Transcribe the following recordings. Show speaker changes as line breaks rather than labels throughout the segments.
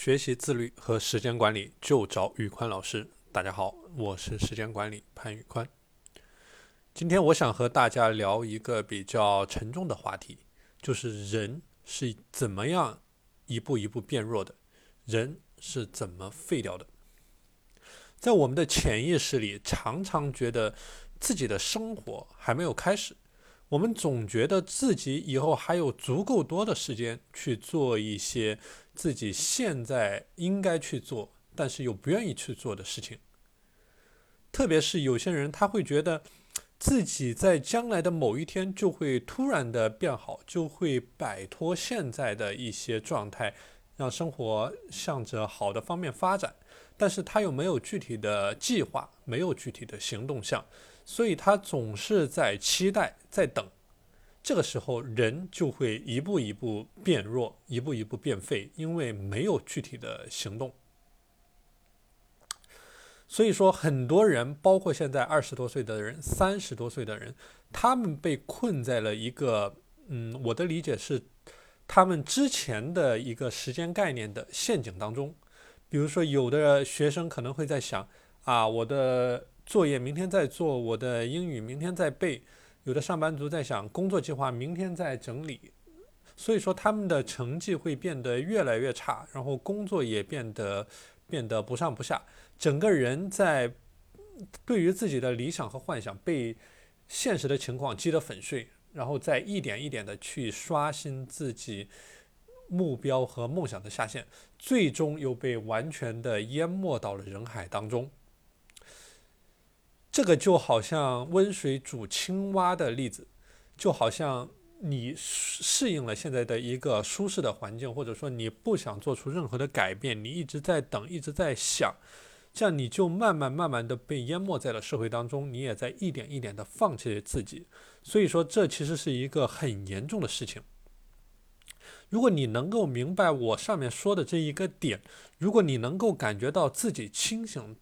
学习自律和时间管理就找宇宽老师。大家好，我是时间管理潘宇宽。今天我想和大家聊一个比较沉重的话题，就是人是怎么样一步一步变弱的，人是怎么废掉的。在我们的潜意识里，常常觉得自己的生活还没有开始。我们总觉得自己以后还有足够多的时间去做一些自己现在应该去做，但是又不愿意去做的事情。特别是有些人，他会觉得自己在将来的某一天就会突然的变好，就会摆脱现在的一些状态，让生活向着好的方面发展。但是他又没有具体的计划，没有具体的行动项。所以他总是在期待，在等，这个时候人就会一步一步变弱，一步一步变废，因为没有具体的行动。所以说，很多人，包括现在二十多岁的人、三十多岁的人，他们被困在了一个，嗯，我的理解是，他们之前的一个时间概念的陷阱当中。比如说，有的学生可能会在想，啊，我的。作业明天再做，我的英语明天再背。有的上班族在想工作计划，明天再整理。所以说他们的成绩会变得越来越差，然后工作也变得变得不上不下。整个人在对于自己的理想和幻想被现实的情况击得粉碎，然后再一点一点的去刷新自己目标和梦想的下限，最终又被完全的淹没到了人海当中。这个就好像温水煮青蛙的例子，就好像你适应了现在的一个舒适的环境，或者说你不想做出任何的改变，你一直在等，一直在想，这样你就慢慢慢慢的被淹没在了社会当中，你也在一点一点的放弃自己。所以说，这其实是一个很严重的事情。如果你能够明白我上面说的这一个点，如果你能够感觉到自己清醒，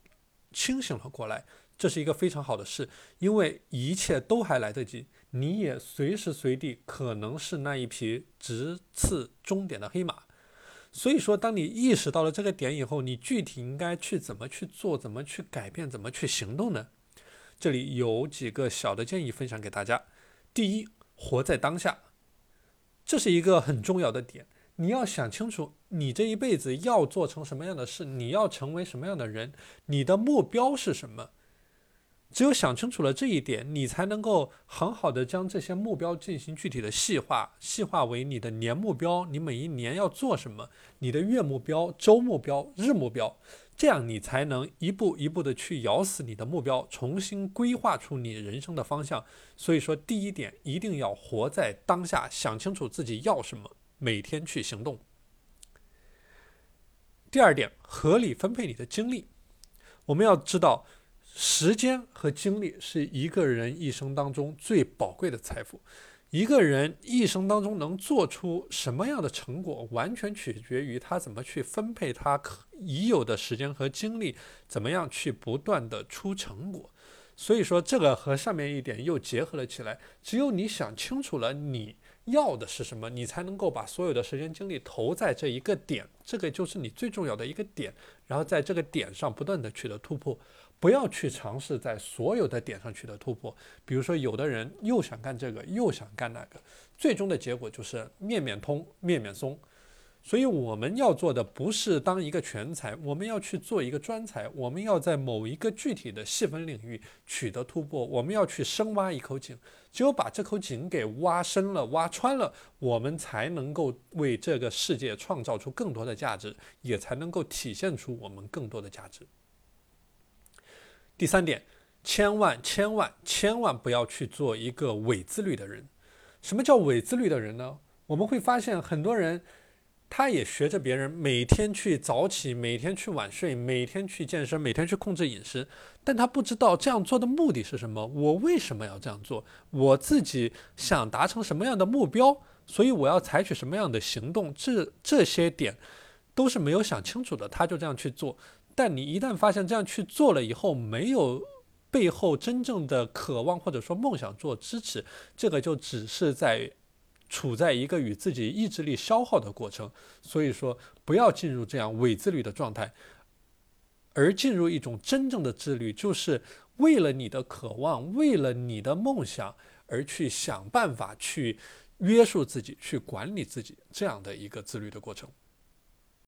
清醒了过来。这是一个非常好的事，因为一切都还来得及，你也随时随地可能是那一匹直刺终点的黑马。所以说，当你意识到了这个点以后，你具体应该去怎么去做，怎么去改变，怎么去行动呢？这里有几个小的建议分享给大家。第一，活在当下，这是一个很重要的点。你要想清楚，你这一辈子要做成什么样的事，你要成为什么样的人，你的目标是什么？只有想清楚了这一点，你才能够很好的将这些目标进行具体的细化，细化为你的年目标，你每一年要做什么，你的月目标、周目标、日目标，这样你才能一步一步的去咬死你的目标，重新规划出你人生的方向。所以说，第一点一定要活在当下，想清楚自己要什么，每天去行动。第二点，合理分配你的精力，我们要知道。时间和精力是一个人一生当中最宝贵的财富。一个人一生当中能做出什么样的成果，完全取决于他怎么去分配他可已有的时间和精力，怎么样去不断的出成果。所以说，这个和上面一点又结合了起来。只有你想清楚了你要的是什么，你才能够把所有的时间精力投在这一个点，这个就是你最重要的一个点。然后在这个点上不断的取得突破。不要去尝试在所有的点上取得突破，比如说有的人又想干这个，又想干那个，最终的结果就是面面通，面面松。所以我们要做的不是当一个全才，我们要去做一个专才，我们要在某一个具体的细分领域取得突破，我们要去深挖一口井，只有把这口井给挖深了、挖穿了，我们才能够为这个世界创造出更多的价值，也才能够体现出我们更多的价值。第三点，千万千万千万不要去做一个伪自律的人。什么叫伪自律的人呢？我们会发现很多人，他也学着别人，每天去早起，每天去晚睡，每天去健身，每天去控制饮食，但他不知道这样做的目的是什么。我为什么要这样做？我自己想达成什么样的目标？所以我要采取什么样的行动？这这些点都是没有想清楚的，他就这样去做。但你一旦发现这样去做了以后，没有背后真正的渴望或者说梦想做支持，这个就只是在处在一个与自己意志力消耗的过程。所以说，不要进入这样伪自律的状态，而进入一种真正的自律，就是为了你的渴望，为了你的梦想而去想办法去约束自己，去管理自己这样的一个自律的过程。